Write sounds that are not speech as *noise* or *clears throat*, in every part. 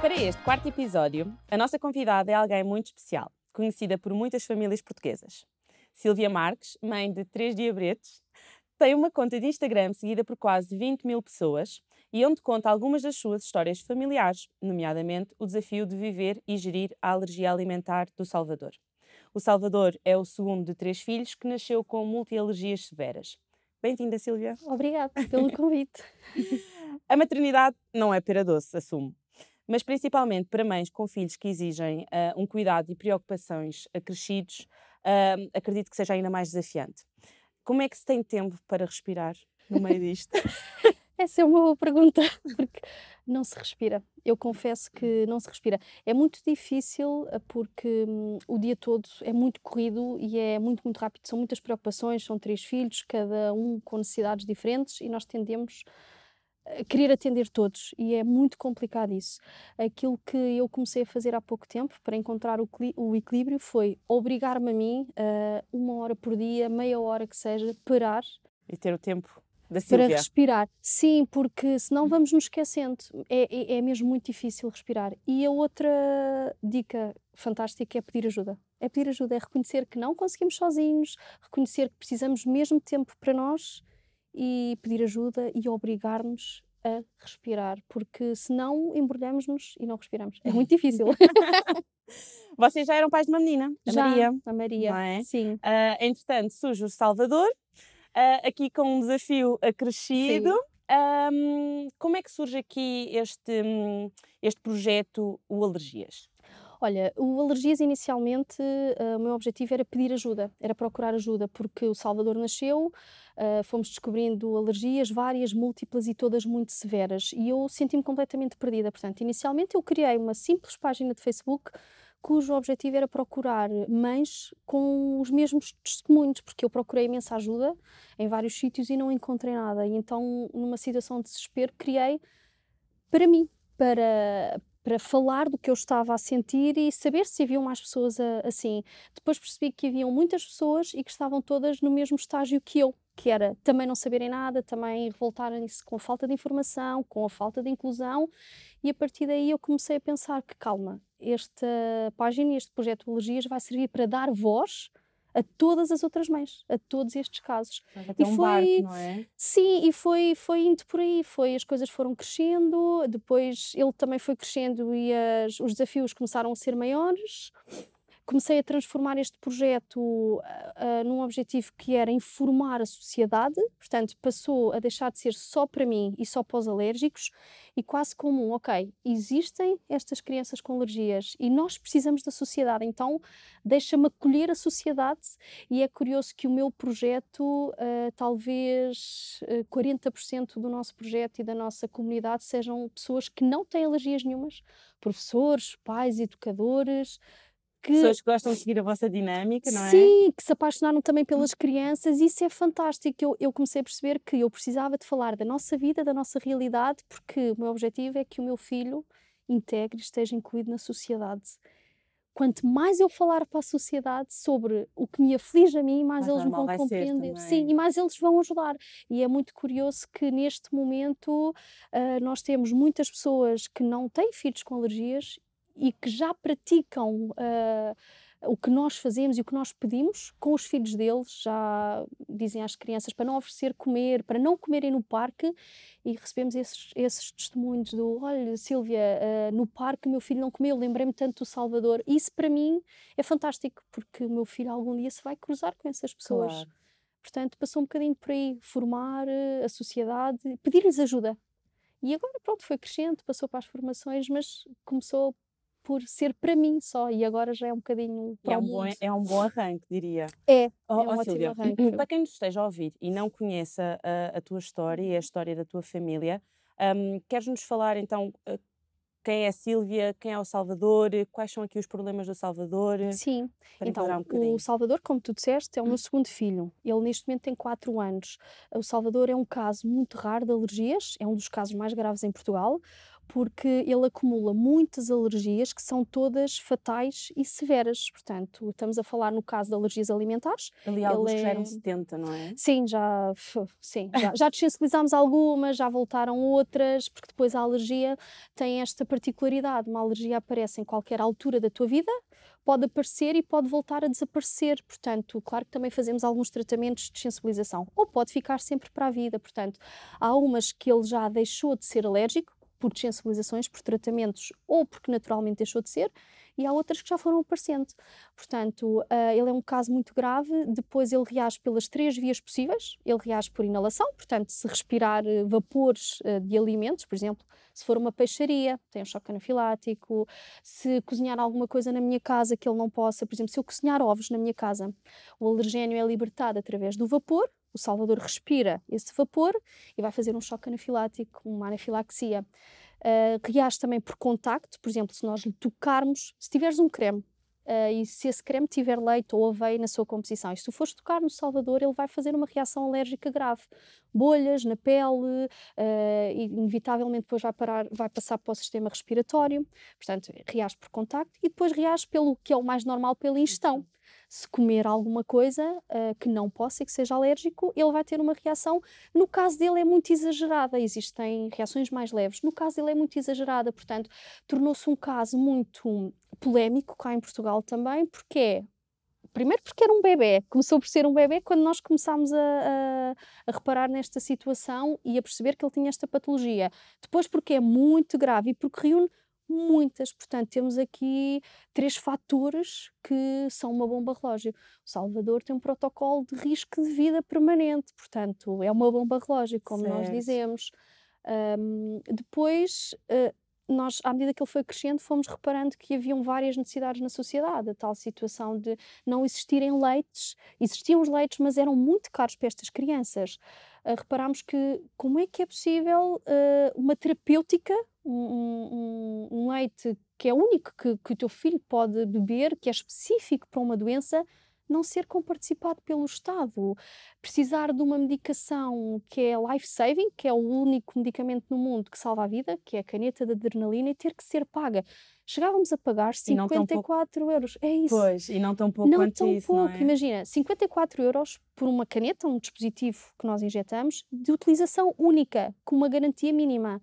Para este quarto episódio, a nossa convidada é alguém muito especial, conhecida por muitas famílias portuguesas. Silvia Marques, mãe de três diabretes, tem uma conta de Instagram seguida por quase 20 mil pessoas e onde conta algumas das suas histórias familiares, nomeadamente o desafio de viver e gerir a alergia alimentar do Salvador. O Salvador é o segundo de três filhos que nasceu com multialergias severas. Bem-vinda, Silvia. Obrigada pelo *laughs* convite. A maternidade não é pera doce, assumo. Mas principalmente para mães com filhos que exigem uh, um cuidado e preocupações acrescidos, uh, acredito que seja ainda mais desafiante. Como é que se tem tempo para respirar no meio disto? *laughs* Essa é uma boa pergunta, *laughs* *laughs* porque não se respira. Eu confesso que não se respira. É muito difícil eh, porque hum, o dia todo é muito corrido e é muito, muito rápido. São muitas preocupações, são três filhos, cada um com necessidades diferentes e nós tendemos a querer atender todos e é muito complicado isso. Aquilo que eu comecei a fazer há pouco tempo para encontrar o, o equilíbrio foi obrigar-me a mim, uh, uma hora por dia, meia hora que seja, parar. E ter o tempo da Silvia. Para respirar. Sim, porque senão vamos nos esquecendo. É, é, é mesmo muito difícil respirar. E a outra dica fantástica é pedir ajuda. É pedir ajuda, é reconhecer que não conseguimos sozinhos, reconhecer que precisamos mesmo tempo para nós e pedir ajuda e obrigar-nos a respirar, porque senão embrulhamos-nos e não respiramos. É muito difícil. *laughs* *laughs* Vocês já eram pais de uma menina, a já, Maria. A Maria, é? sim. Uh, entretanto, surge o Salvador, uh, aqui com um desafio acrescido. Um, como é que surge aqui este, um, este projeto, o Alergias? Olha, o Alergias inicialmente, uh, o meu objetivo era pedir ajuda, era procurar ajuda, porque o Salvador nasceu, uh, fomos descobrindo alergias várias, múltiplas e todas muito severas, e eu senti-me completamente perdida. Portanto, inicialmente eu criei uma simples página de Facebook cujo objetivo era procurar mães com os mesmos testemunhos, porque eu procurei imensa ajuda em vários sítios e não encontrei nada. E então, numa situação de desespero, criei para mim, para, para falar do que eu estava a sentir e saber se haviam mais pessoas assim. Depois percebi que haviam muitas pessoas e que estavam todas no mesmo estágio que eu, que era também não saberem nada, também revoltarem-se com a falta de informação, com a falta de inclusão, e a partir daí eu comecei a pensar que, calma, esta página e este projeto de Alergias vai servir para dar voz a todas as outras mães, a todos estes casos. e um foi, barco, não é? Sim, e foi, foi indo por aí, foi, as coisas foram crescendo, depois ele também foi crescendo e as, os desafios começaram a ser maiores comecei a transformar este projeto uh, num objetivo que era informar a sociedade, portanto, passou a deixar de ser só para mim e só para os alérgicos e quase como ok, existem estas crianças com alergias e nós precisamos da sociedade, então deixa-me acolher a sociedade e é curioso que o meu projeto, uh, talvez 40% do nosso projeto e da nossa comunidade sejam pessoas que não têm alergias nenhumas, professores, pais, educadores, que... Pessoas que gostam de seguir a vossa dinâmica, não é? Sim, que se apaixonaram também pelas crianças, e isso é fantástico. Eu, eu comecei a perceber que eu precisava de falar da nossa vida, da nossa realidade, porque o meu objetivo é que o meu filho integre e esteja incluído na sociedade. Quanto mais eu falar para a sociedade sobre o que me aflige a mim, mais, mais eles me vão compreender. Sim, e mais eles vão ajudar. E é muito curioso que neste momento uh, nós temos muitas pessoas que não têm filhos com alergias e que já praticam uh, o que nós fazemos e o que nós pedimos com os filhos deles, já dizem às crianças para não oferecer comer, para não comerem no parque, e recebemos esses, esses testemunhos do olha, Silvia, uh, no parque meu filho não comeu, lembrei-me tanto do Salvador. Isso para mim é fantástico, porque o meu filho algum dia se vai cruzar com essas pessoas. Claro. Portanto, passou um bocadinho por aí, formar uh, a sociedade, pedir-lhes ajuda. E agora, pronto, foi crescente, passou para as formações, mas começou por ser para mim só e agora já é um bocadinho para é um bom É um bom arranque, diria. É, oh, é um oh, Silvia, arranque. *clears throat* Para quem nos esteja a ouvir e não conheça a, a tua história e a história da tua família, um, queres-nos falar então uh, quem é a Sílvia, quem é o Salvador, quais são aqui os problemas do Salvador? Sim, então um o Salvador, como tu disseste, é o meu segundo filho. Ele neste momento tem 4 anos. O Salvador é um caso muito raro de alergias, é um dos casos mais graves em Portugal porque ele acumula muitas alergias que são todas fatais e severas. Portanto, estamos a falar no caso de alergias alimentares. Ali alguns é... eram 70, não é? Sim, já, sim, já, já desensibilizámos algumas, já voltaram outras, porque depois a alergia tem esta particularidade. Uma alergia aparece em qualquer altura da tua vida, pode aparecer e pode voltar a desaparecer. Portanto, claro que também fazemos alguns tratamentos de sensibilização, ou pode ficar sempre para a vida. Portanto, há umas que ele já deixou de ser alérgico, por desensibilizações, por tratamentos ou porque naturalmente deixou de ser, e há outras que já foram aparecendo. Portanto, uh, ele é um caso muito grave. Depois, ele reage pelas três vias possíveis. Ele reage por inalação, portanto, se respirar uh, vapores uh, de alimentos, por exemplo, se for uma peixaria, tem um choque anafilático. Se cozinhar alguma coisa na minha casa que ele não possa, por exemplo, se eu cozinhar ovos na minha casa, o alergénio é libertado através do vapor, o salvador respira esse vapor e vai fazer um choque anafilático, uma anafilaxia. Uh, reage também por contacto, por exemplo, se nós lhe tocarmos, se tiveres um creme Uh, e se esse creme tiver leite ou aveia na sua composição, e se tu fores tocar no Salvador, ele vai fazer uma reação alérgica grave. Bolhas na pele, uh, e inevitavelmente depois vai, parar, vai passar para o sistema respiratório, portanto, reage por contacto e depois reage pelo que é o mais normal pela ingestão se comer alguma coisa uh, que não possa e que seja alérgico, ele vai ter uma reação. No caso dele é muito exagerada, existem reações mais leves. No caso dele é muito exagerada, portanto, tornou-se um caso muito polémico cá em Portugal também, porque é primeiro porque era um bebê, começou por ser um bebê quando nós começámos a, a, a, reparar nesta situação e a perceber que ele tinha esta patologia. Depois porque é muito grave e porque reúne muitas. Portanto, temos aqui três fatores que são uma bomba relógio. O Salvador tem um protocolo de risco de vida permanente, portanto, é uma bomba relógio, como certo. nós dizemos. Um, depois, uh, nós, à medida que ele foi crescendo, fomos reparando que haviam várias necessidades na sociedade. A tal situação de não existirem leites, existiam os leites, mas eram muito caros para estas crianças. Uh, reparámos que como é que é possível uh, uma terapêutica, um, um, um, leite que é único que, que o teu filho pode beber, que é específico para uma doença, não ser comparticipado pelo Estado. Precisar de uma medicação que é life-saving, que é o único medicamento no mundo que salva a vida, que é a caneta de adrenalina, e ter que ser paga. Chegávamos a pagar 54 euros. É isso. Pois, e não tão pouco não quanto tão isso, pouco. Não é? Imagina, 54 euros por uma caneta, um dispositivo que nós injetamos, de utilização única, com uma garantia mínima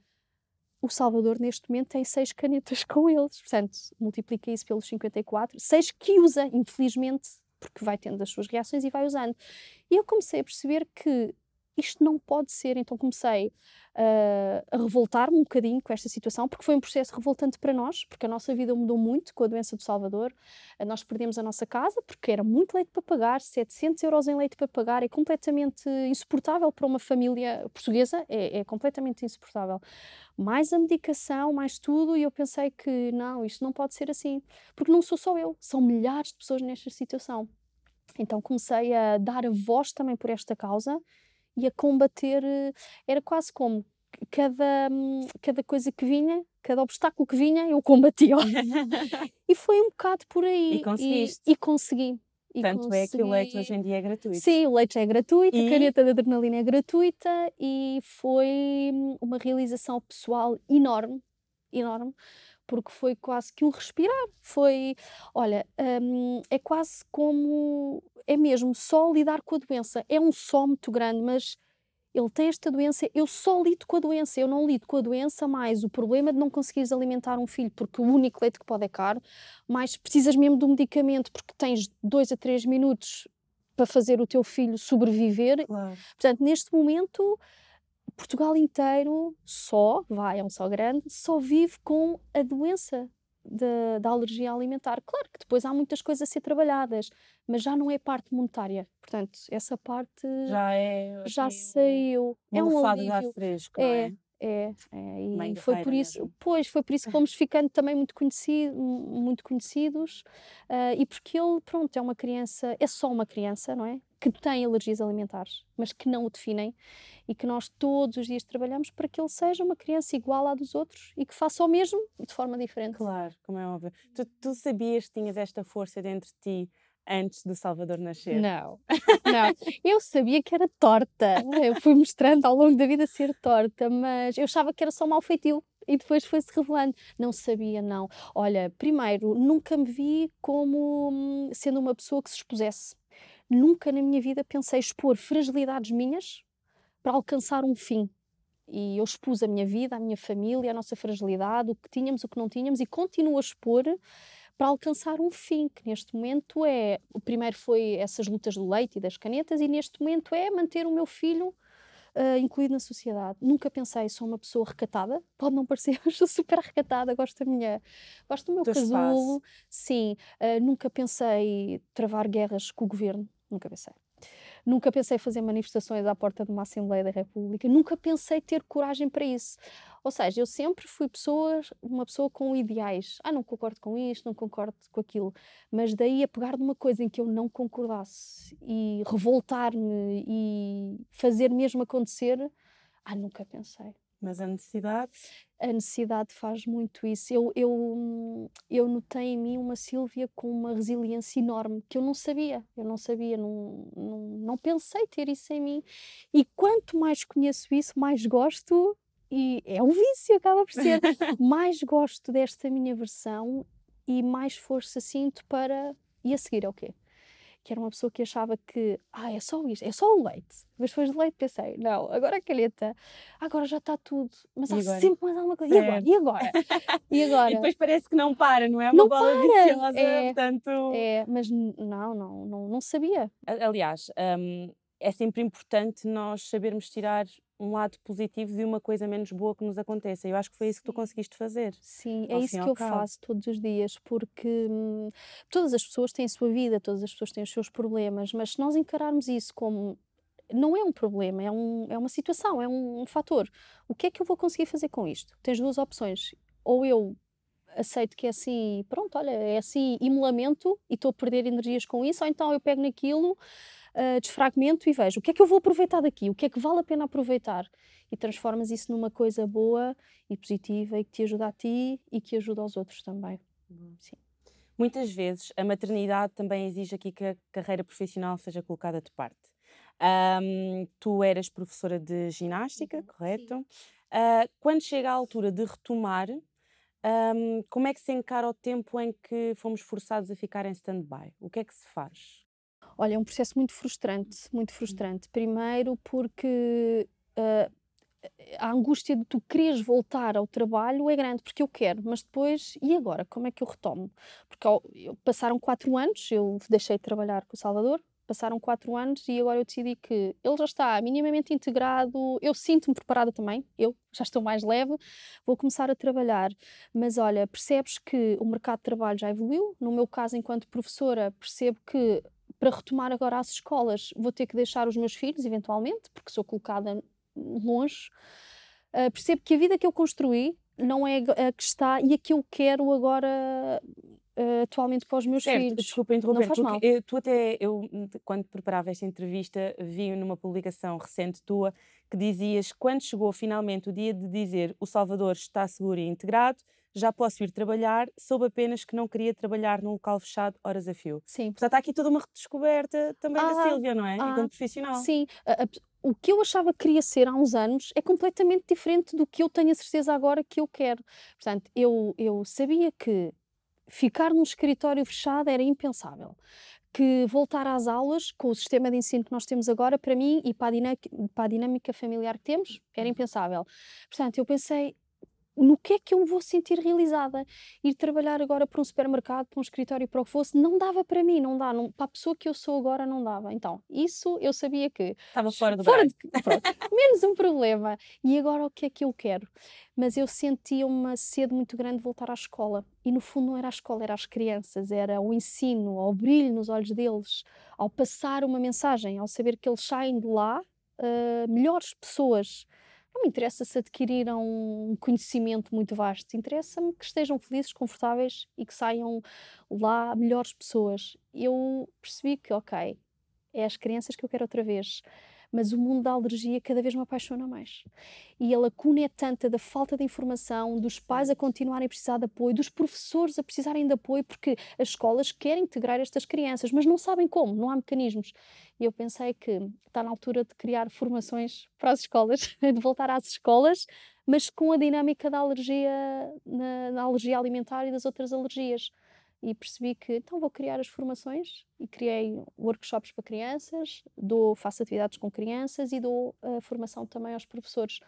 o Salvador neste momento tem seis canetas *laughs* com eles, portanto multiplica isso pelos 54, seis que usa, infelizmente porque vai tendo as suas reações e vai usando. E eu comecei a perceber que isto não pode ser, então comecei uh, a revoltar-me um bocadinho com esta situação, porque foi um processo revoltante para nós, porque a nossa vida mudou muito com a doença do Salvador. Uh, nós perdemos a nossa casa porque era muito leite para pagar, 700 euros em leite para pagar, é completamente insuportável para uma família portuguesa, é, é completamente insuportável. Mais a medicação, mais tudo, e eu pensei que não, isto não pode ser assim, porque não sou só eu, são milhares de pessoas nesta situação. Então comecei a dar a voz também por esta causa e a combater. Eh, era quase como cada, cada coisa que vinha, cada obstáculo que vinha, eu combatia. *laughs* e foi um bocado por aí. E conseguiste. E, e consegui. E Tanto consegui... é que o leite hoje em dia é gratuito. Sim, o leite é gratuito, e... a caneta de adrenalina é gratuita e foi uma realização pessoal enorme, enorme, porque foi quase que um respirar. Foi, olha, hum, é quase como, é mesmo só lidar com a doença. É um só muito grande, mas ele tem esta doença, eu só lido com a doença, eu não lido com a doença, mais o problema de não conseguires alimentar um filho porque o único leite que pode é caro, mais precisas mesmo do medicamento porque tens dois a três minutos para fazer o teu filho sobreviver. Claro. Portanto, neste momento Portugal inteiro só, vai, é um só grande, só vive com a doença da alergia alimentar. Claro que depois há muitas coisas a ser trabalhadas, mas já não é parte monetária. Portanto, essa parte já é já assim, saiu. é um alívio. fresco, é, é? É, é, e foi por isso, mesmo. pois, foi por isso que fomos ficando também muito, conhecido, muito conhecidos uh, e porque ele, pronto, é uma criança, é só uma criança, não é? Que tem alergias alimentares, mas que não o definem e que nós todos os dias trabalhamos para que ele seja uma criança igual à dos outros e que faça o mesmo de forma diferente. Claro, como é óbvio. Tu, tu sabias que tinhas esta força dentro de ti antes do Salvador nascer? Não, *laughs* não. Eu sabia que era torta. Eu fui mostrando ao longo da vida ser torta, mas eu achava que era só mal feitio. e depois foi-se revelando. Não sabia, não. Olha, primeiro, nunca me vi como hum, sendo uma pessoa que se expusesse. Nunca na minha vida pensei expor fragilidades minhas para alcançar um fim. E eu expus a minha vida, a minha família, a nossa fragilidade, o que tínhamos, o que não tínhamos, e continuo a expor para alcançar um fim, que neste momento é. O primeiro foi essas lutas do leite e das canetas, e neste momento é manter o meu filho uh, incluído na sociedade. Nunca pensei, sou uma pessoa recatada, pode não parecer, *laughs* mas sou super recatada, gosto da minha. Gosto do meu Teu casulo. Espaço. Sim, uh, nunca pensei travar guerras com o governo, nunca pensei. Nunca pensei fazer manifestações à porta de uma Assembleia da República, nunca pensei ter coragem para isso. Ou seja, eu sempre fui uma pessoa com ideais. Ah, não concordo com isto, não concordo com aquilo. Mas daí a pegar numa coisa em que eu não concordasse e revoltar-me e fazer mesmo acontecer, ah, nunca pensei. Mas a necessidade? A necessidade faz muito isso. Eu, eu, eu notei em mim uma Sílvia com uma resiliência enorme que eu não sabia. Eu não sabia, não, não, não pensei ter isso em mim. E quanto mais conheço isso, mais gosto. E é um vício, acaba por ser. *laughs* mais gosto desta minha versão e mais força sinto para. E a seguir é o quê? Que era uma pessoa que achava que, ah, é só isto, é só o leite. Mas depois do leite pensei, não, agora a calheta, agora já está tudo, mas e há agora? sempre mais alguma coisa. E agora? E agora? e *laughs* agora? e depois parece que não para, não é? Uma não bola para. viciosa, é, portanto... É, mas não, não, não, não sabia. Aliás, um, é sempre importante nós sabermos tirar um lado positivo de uma coisa menos boa que nos aconteça. Eu acho que foi isso que tu conseguiste fazer. Sim, é isso que eu cabo. faço todos os dias, porque hum, todas as pessoas têm a sua vida, todas as pessoas têm os seus problemas, mas se nós encararmos isso como não é um problema, é, um, é uma situação, é um, um fator. O que é que eu vou conseguir fazer com isto? Tens duas opções. Ou eu aceito que é assim, pronto, olha, é assim, imulamento e estou a perder energias com isso, ou então eu pego naquilo uh, desfragmento e vejo o que é que eu vou aproveitar daqui, o que é que vale a pena aproveitar e transformas isso numa coisa boa e positiva e que te ajuda a ti e que ajuda aos outros também. Uhum. Sim. Muitas vezes a maternidade também exige aqui que a carreira profissional seja colocada de parte. Um, tu eras professora de ginástica, uhum, correto? Uh, quando chega a altura de retomar, um, como é que se encara o tempo em que fomos forçados a ficar em stand-by? O que é que se faz? Olha, é um processo muito frustrante, muito frustrante. Primeiro porque uh, a angústia de tu quereres voltar ao trabalho é grande, porque eu quero, mas depois, e agora? Como é que eu retomo? Porque eu, passaram quatro anos, eu deixei de trabalhar com o Salvador, passaram quatro anos e agora eu decidi que ele já está minimamente integrado, eu sinto-me preparada também, eu já estou mais leve, vou começar a trabalhar. Mas olha, percebes que o mercado de trabalho já evoluiu, no meu caso, enquanto professora, percebo que para retomar agora as escolas, vou ter que deixar os meus filhos, eventualmente, porque sou colocada longe. Uh, percebo que a vida que eu construí não é a que está e a que eu quero agora uh, atualmente para os meus certo, filhos. Desculpa interromper, não faz mal. tu até, eu, quando preparava esta entrevista, vi numa publicação recente tua que dizias quando chegou finalmente o dia de dizer o Salvador está seguro e integrado, já posso ir trabalhar, soube apenas que não queria trabalhar num local fechado horas a fio. Sim. Portanto, há aqui toda uma redescoberta também ah, da Sílvia, não é? Ah, Enquanto profissional. Sim. A, a, o que eu achava que queria ser há uns anos é completamente diferente do que eu tenho a certeza agora que eu quero. Portanto, eu, eu sabia que ficar num escritório fechado era impensável. Que voltar às aulas com o sistema de ensino que nós temos agora, para mim e para a dinâmica, para a dinâmica familiar que temos, era uhum. impensável. Portanto, eu pensei, no que é que eu me vou sentir realizada? Ir trabalhar agora para um supermercado, para um escritório, para o que fosse, não dava para mim, não dá. Não, para a pessoa que eu sou agora, não dava. Então, isso eu sabia que. Estava fora do fora de, pronto, Menos um problema. E agora o que é que eu quero? Mas eu sentia uma sede muito grande de voltar à escola. E no fundo não era a escola, era as crianças, era o ensino, ao brilho nos olhos deles, ao passar uma mensagem, ao saber que eles saem de lá uh, melhores pessoas não me interessa se adquiriram um conhecimento muito vasto, interessa-me que estejam felizes, confortáveis e que saiam lá melhores pessoas. Eu percebi que, ok, é as crianças que eu quero outra vez. Mas o mundo da alergia cada vez me apaixona mais. E a lacuna é tanta da falta de informação, dos pais a continuarem a precisar de apoio, dos professores a precisarem de apoio, porque as escolas querem integrar estas crianças, mas não sabem como, não há mecanismos. E eu pensei que está na altura de criar formações para as escolas, *laughs* de voltar às escolas, mas com a dinâmica da alergia, na, na alergia alimentar e das outras alergias e percebi que então vou criar as formações e criei workshops para crianças, dou, faço atividades com crianças e dou uh, formação também aos professores.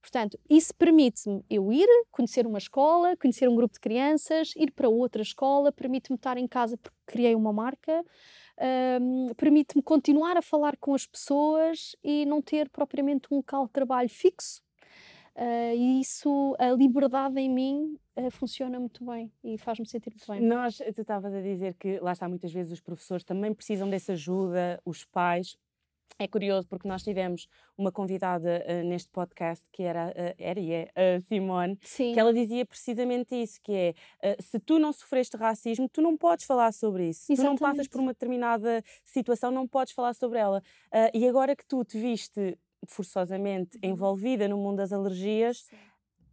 Portanto, isso permite-me eu ir, conhecer uma escola, conhecer um grupo de crianças, ir para outra escola, permite-me estar em casa porque criei uma marca, um, permite-me continuar a falar com as pessoas e não ter propriamente um local de trabalho fixo, Uh, e isso, a liberdade em mim uh, funciona muito bem e faz-me sentir muito bem. Nós, tu estavas a dizer que lá está muitas vezes os professores também precisam dessa ajuda, os pais. É curioso porque nós tivemos uma convidada uh, neste podcast que era, era e é a Simone, Sim. que ela dizia precisamente isso, que é se tu não sofreste racismo, tu não podes falar sobre isso. Exatamente. Tu não passas por uma determinada situação, não podes falar sobre ela. e agora que tu te viste forçosamente uhum. envolvida no mundo das alergias, Sim.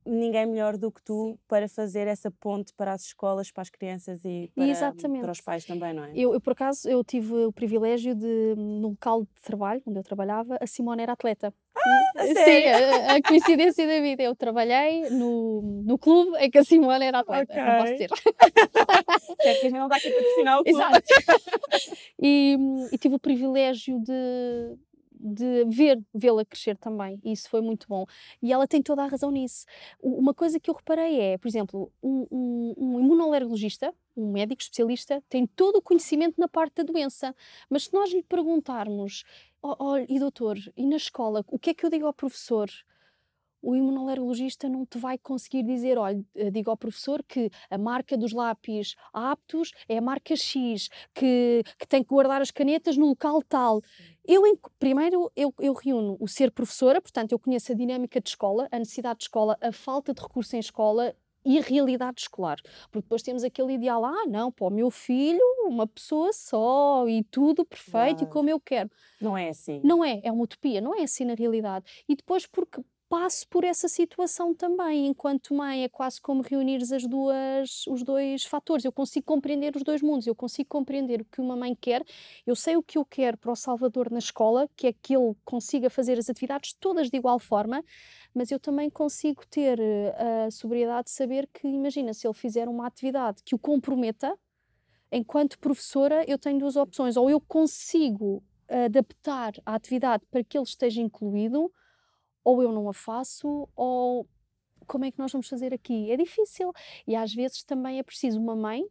ninguém melhor do que tu Sim. para fazer essa ponte para as escolas, para as crianças e para, para os pais também, não é? Eu, eu, por acaso, eu tive o privilégio de, no local de trabalho, onde eu trabalhava, a Simone era atleta. Ah, Sim, a, a, coincidência da vida. Eu trabalhei no, no clube em que a Simone era atleta. Okay. Não posso dizer. *laughs* é que a gente não está aqui para patrocinar o clube. Exato. *laughs* E, e tive o privilégio de de ver, vê-la crescer também, e isso foi muito bom. E ela tem toda a razão nisso. Uma coisa que eu reparei é, por exemplo, um, um, um imunoalergologista, um médico especialista, tem todo o conhecimento na parte da doença, mas se nós lhe perguntarmos, oh, oh, e doutor, e na escola, o que é que eu digo ao professor? O imunoalergologista não te vai conseguir dizer, olha, eh, digo ao professor que a marca dos lápis aptos é a marca X, que, que tem que guardar as canetas no local tal. Eu, em, primeiro, eu, eu reúno o ser professora, portanto, eu conheço a dinâmica de escola, a necessidade de escola, a falta de recurso em escola e a realidade escolar. Porque depois temos aquele ideal, ah, não, para o meu filho, uma pessoa só e tudo perfeito claro. e como eu quero. Não é assim. Não é, é uma utopia, não é assim na realidade. E depois, porque passo por essa situação também. Enquanto mãe, é quase como reunir as duas, os dois fatores. Eu consigo compreender os dois mundos, eu consigo compreender o que uma mãe quer, eu sei o que eu quero para o Salvador na escola, que é que ele consiga fazer as atividades todas de igual forma, mas eu também consigo ter eh, a sobriedade de saber que, imagina, se ele fizer uma atividade que o comprometa, enquanto professora, eu tenho duas opções. Ou eu consigo adaptar a atividade para que ele esteja incluído, ou eu não a faço, ou como é que nós vamos fazer aqui? É difícil. E às vezes também é preciso uma mãe,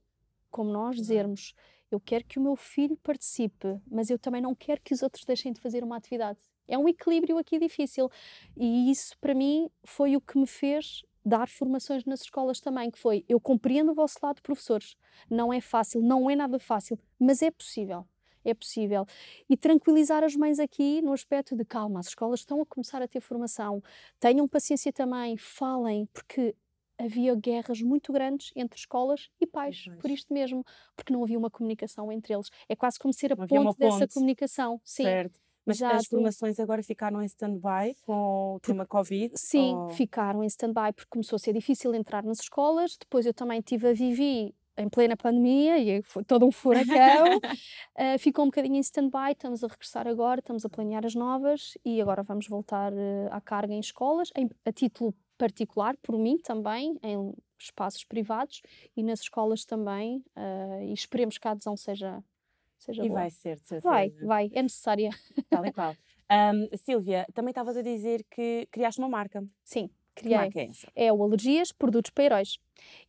como nós, dizermos: Eu quero que o meu filho participe, mas eu também não quero que os outros deixem de fazer uma atividade. É um equilíbrio aqui difícil. E isso, para mim, foi o que me fez dar formações nas escolas também, que foi, eu compreendo o vosso lado, professores. Não é fácil, não é nada fácil, mas é possível é possível. E tranquilizar as mães aqui no aspecto de calma, as escolas estão a começar a ter formação, tenham paciência também, falem, porque havia guerras muito grandes entre escolas e pais, por isto mesmo, porque não havia uma comunicação entre eles. É quase como ser a ponte, ponte, dessa comunicação. Sim. Certo. Mas Exato. as formações agora ficaram em stand-by com o tema Covid? Sim, ou... ficaram em stand-by porque começou a ser difícil entrar nas escolas. Depois eu também tive a Vivi em plena pandemia e foi todo um furacão. uh, *laughs* ficou um bocadinho em stand-by, estamos a regressar agora, estamos a planear as novas e agora vamos voltar uh, à carga em escolas, em, a título particular, por mim também, em espaços privados e nas escolas também. Uh, e esperemos que a adesão seja, seja e boa. vai ser, de certeza. Vai, vai, é necessária. Tal e qual. *laughs* Um, Silvia, também estavas a dizer que criaste uma marca. Sim criei. Que marca é essa? É o Alergias, produtos para heróis.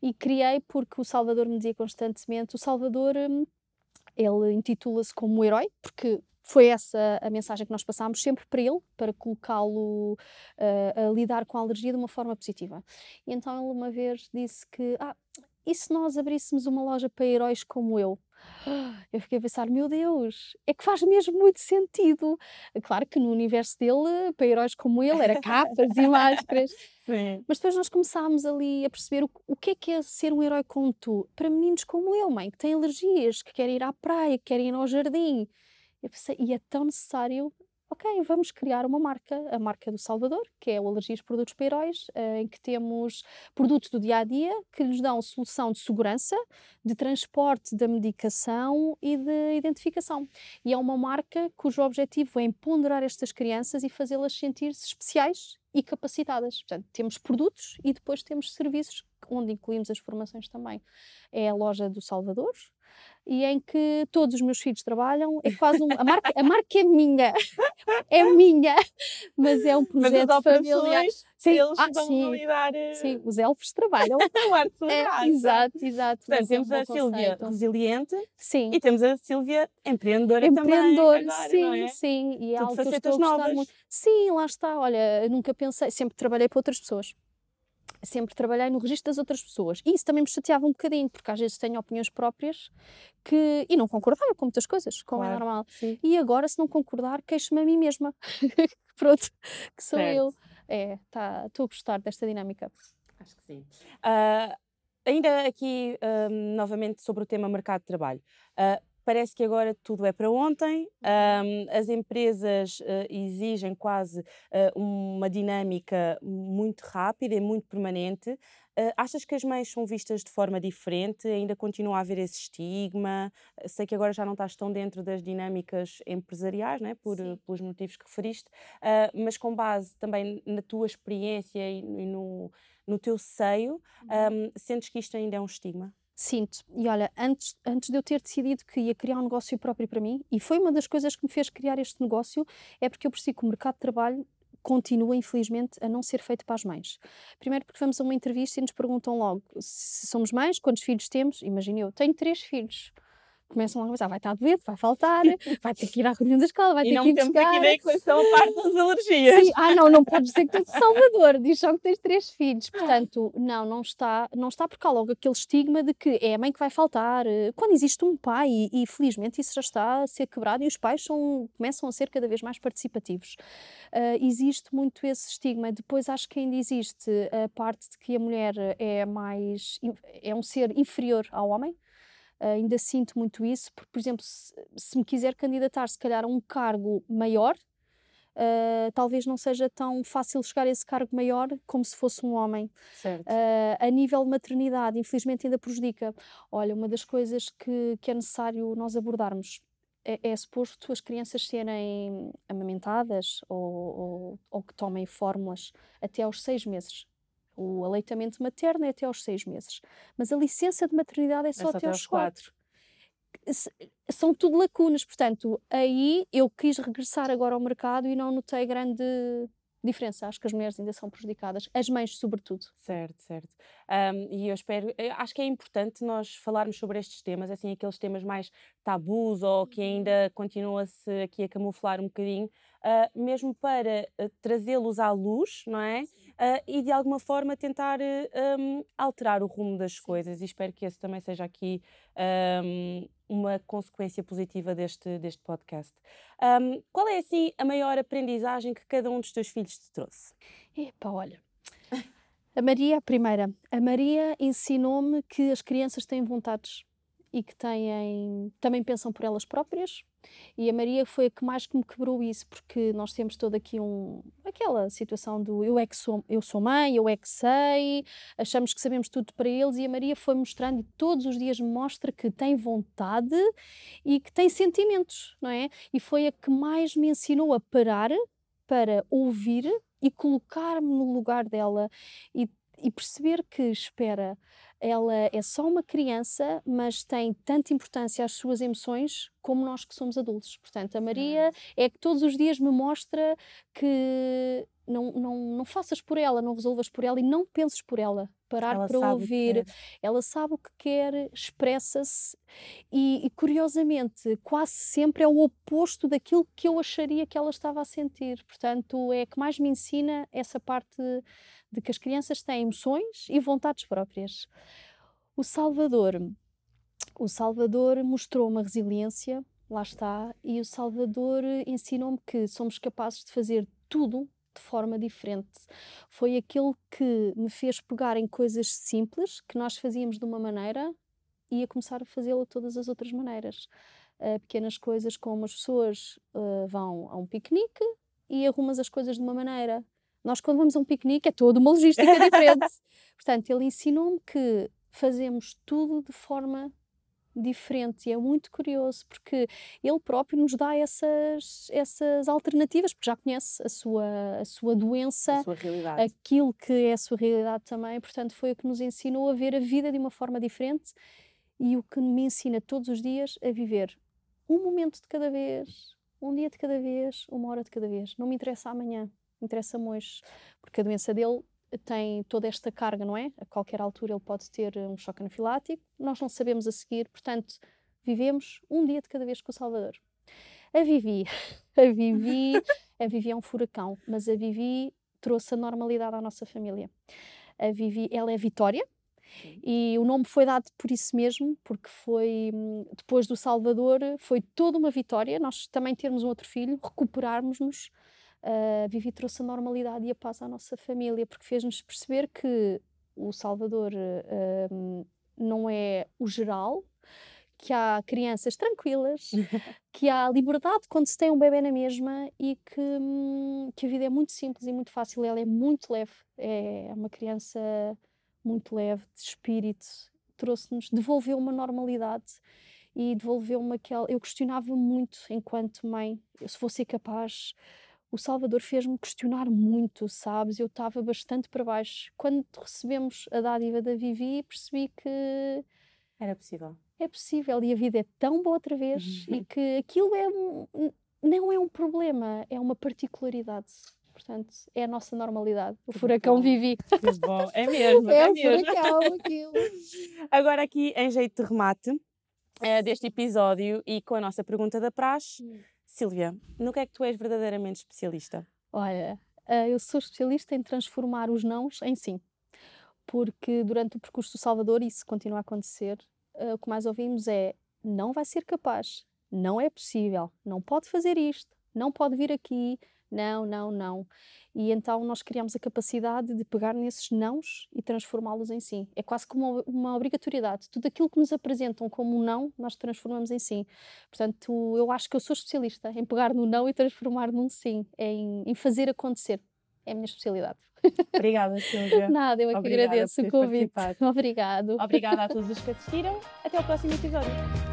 E criei porque o Salvador me dizia constantemente, o Salvador, hum, ele intitula-se como herói, porque foi essa a mensagem que nós passámos sempre para ele, para colocá-lo uh, a lidar com a alergia de uma forma positiva. E então ele uma vez disse que, ah, e se nós abríssemos uma loja para heróis como eu? Eu fiquei a pensar, meu Deus, é que faz mesmo muito sentido. Claro que no universo dele, para heróis como ele, era capas e máscaras. *laughs* Sim. Mas depois nós começámos ali a perceber o, o que é que é ser um herói como tu, para meninos como eu, mãe, que têm alergias, que querem ir à praia, que querem ir ao jardim. Eu pensei, e é tão necessário ok, vamos criar uma marca, a marca do Salvador, que é o Alergias Produtos para Heróis, eh, em que temos produtos do dia a dia que lhes dão solução de segurança, de transporte da medicação e de identificação. E é uma marca cujo objetivo é empoderar estas crianças e fazê-las sentir-se especiais e capacitadas. Portanto, temos produtos e depois temos serviços onde incluímos as formações também. É a loja do Salvador, e em que todos os meus filhos trabalham. É quase um, a, marca, a marca é minha, *laughs* é minha, mas é um projeto mas as familiar. Sim, eles ah, vão sim, validar. Eh, sim, os elfos trabalham. *laughs* o arte é, Exato, exato. Portanto, temos é um a Sílvia conceito. resiliente sim. e temos a Sílvia empreendedora, empreendedora também. Agora, sim, é? sim. E é Tudo algo gostar muito. Sim, lá está. Olha, nunca pensei, sempre trabalhei para outras pessoas sempre trabalhei no registro das outras pessoas. E isso também me chateava um bocadinho, porque às vezes tenho opiniões próprias que, e não concordava com muitas coisas, como é claro, é normal. Sim. E agora, se não concordar, queixo-me a mim mesma. *laughs* Pronto, que sou certo. eu. É, tá, estou a gostar desta dinâmica. Acho que sim. Uh, ainda aqui, um, novamente, sobre o tema mercado de trabalho. Uh, parece que agora tudo é para ontem, um, as empresas uh, exigem quase uh, uma dinâmica muito rápida e muito permanente. Uh, achas que as mães são vistas de forma diferente? Ainda continua a haver esse estigma? Sei que agora já não estás tão dentro das dinâmicas empresariais, né? Por, pelos motivos que referiste, mas com base também na tua experiência e, no, no teu seio, um, sentes que isto ainda é um estigma? Sinto. E olha, antes, antes de eu ter decidido que ia criar um negócio próprio para mim, e foi uma das coisas que me fez criar este negócio, é porque eu percebi que o mercado de trabalho continua, infelizmente, a não ser feito para as mães. Primeiro porque vamos a uma entrevista e nos perguntam logo se somos mães, quantos filhos temos. Imagina eu, tenho três filhos começam logo a pensar, vai estar doente, vai faltar, vai ter que ir à reunião da escola, vai e ter que ir buscar. E não temos aqui nem equação a parte das alergias. Sim. Ah, não, não podes dizer que tens de Salvador, diz só que tens três filhos. Portanto, não, não está, não está porque há logo aquele estigma de que é a mãe que vai faltar. Quando existe um pai, e, e felizmente isso já está a ser quebrado e os pais são, começam a ser cada vez mais participativos. Uh, existe muito esse estigma. Depois acho que ainda existe a parte de que a mulher é mais, é um ser inferior ao homem, Uh, ainda sinto muito isso, porque, por exemplo, se, se, me quiser candidatar, se calhar a um cargo maior, uh, talvez não seja tão fácil chegar a esse cargo maior como se fosse um homem. Certo. Uh, a nível de maternidade, infelizmente ainda prejudica. Olha, uma das coisas que, que é necessário nós abordarmos é, é suposto as crianças serem amamentadas ou, ou, ou que tomem fórmulas até aos seis meses o aleitamento materno é até aos seis meses, mas a licença de maternidade é só, é só até, aos quatro. São tudo lacunas, portanto, aí eu quis regressar agora ao mercado e não notei grande diferença. Acho que as mulheres ainda são prejudicadas, as mães, sobretudo. Certo, certo. Um, e eu espero, eu acho que é importante nós falarmos sobre estes temas, assim, aqueles temas mais tabus ou que ainda continua-se aqui a camuflar um bocadinho, uh, mesmo para uh, trazê-los à luz, não é? Uh, e de alguma forma tentar um, alterar o rumo das coisas. E espero que esse também seja aqui um, uma consequência positiva deste, deste podcast. Um, qual é, assim, a maior aprendizagem que cada um dos teus filhos te trouxe? Epa, olha. A Maria, a primeira. A Maria ensinou-me que as crianças têm vontades e que têm, também pensam por elas próprias. E a Maria foi a que mais que me quebrou isso, porque nós temos toda aqui um, aquela situação do eu é que sou, eu sou mãe, eu é que sei, achamos que sabemos tudo para eles e a Maria foi mostrando e todos os dias mostra que tem vontade e que tem sentimentos, não é? E foi a que mais me ensinou a parar para ouvir e colocar-me no lugar dela e, e perceber que, espera, ela é só uma criança, mas tem tanta importância às suas emoções como nós que somos adultos. Portanto, a Maria é que todos os dias me mostra que não, não, não faças por ela, não resolvas por ela e não penses por ela. Parar ela para ouvir. Ela sabe o que quer, expressa-se e, e, curiosamente, quase sempre é o oposto daquilo que eu acharia que ela estava a sentir. Portanto, é que mais me ensina essa parte de que as crianças têm emoções e vontades próprias. O Salvador. O Salvador mostrou uma resiliência, lá está, e o Salvador ensinou-me que somos capazes de fazer tudo de forma diferente. Foi aquele que me fez pegar em coisas simples que nós fazíamos de uma maneira e a começar a fazê-lo de todas as outras maneiras. Uh, pequenas coisas como as pessoas uh, vão a um piquenique e arrumas as coisas de uma maneira. Nós, quando vamos a um piquenique, é toda uma logística diferente. *laughs* Portanto, ele ensinou-me que fazemos tudo de forma diferente e é muito curioso porque ele próprio nos dá essas, essas alternativas, porque já conhece a sua, a sua doença, a sua aquilo que é a sua realidade também, portanto foi o que nos ensinou a ver a vida de uma forma diferente e o que me ensina todos os dias a viver um momento de cada vez, um dia de cada vez, uma hora de cada vez. Não me interessa amanhã, interessa-me hoje, porque a doença dele tem toda esta carga, não é? A qualquer altura ele pode ter um choque anafilático, nós não sabemos a seguir, portanto, vivemos um dia de cada vez com o Salvador. A Vivi, *laughs* a Vivi, a Vivi é um furacão, mas a Vivi trouxe a normalidade à nossa família. A Vivi, ela é Vitória, e o nome foi dado por isso mesmo, porque foi depois do Salvador, foi toda uma vitória. Nós também termos um outro filho, recuperarmos-nos uh, Vivi trouxe a normalidade e a paz à nossa família, porque fez-nos perceber que o Salvador uh, não é o geral, que há crianças tranquilas, *laughs* que há liberdade quando se tem um bebê na mesma e que, hum, que a vida é muito simples e muito fácil. Ela é muito leve, é uma criança muito leve, de espírito, trouxe-nos, devolveu uma normalidade e devolveu-me aquela. Eu questionava muito enquanto mãe, se vou ser capaz o Salvador fez-me questionar muito, sabes? Eu estava bastante para baixo. Quando recebemos a dádiva da Vivi, percebi que era possível. É possível e a vida é tão boa outra vez uhum. e que aquilo é um, não é um problema, é uma particularidade. Portanto, é a nossa normalidade. O furacão Vivi. Que bom, é *laughs* mesmo. É, é o mesmo. furacão *laughs* aquilo. Agora, aqui em jeito de remate é, deste episódio e com a nossa pergunta da praxe. Silvia, no que é que tu és verdadeiramente especialista? Olha, eh, eu sou especialista em transformar os nãos em sim. Porque durante o percurso do Salvador, isso continua a acontecer, eh, o que mais ouvimos é não vai ser capaz, não é possível, não pode fazer isto, não pode vir aqui, não, não, não. E então nós criamos a capacidade de pegar nesses nãos e transformá-los em sim. É quase como uma, uma, obrigatoriedade. Tudo aquilo que nos apresentam como um não, nós transformamos em sim. Portanto, eu acho que eu sou especialista em pegar no não e transformar num sim, em, em fazer acontecer. É a minha especialidade. Obrigada, Silvia. *laughs* Nada, eu é que agradeço o convite. *laughs* Obrigado. Obrigada a todos os que assistiram. Até o próximo episódio.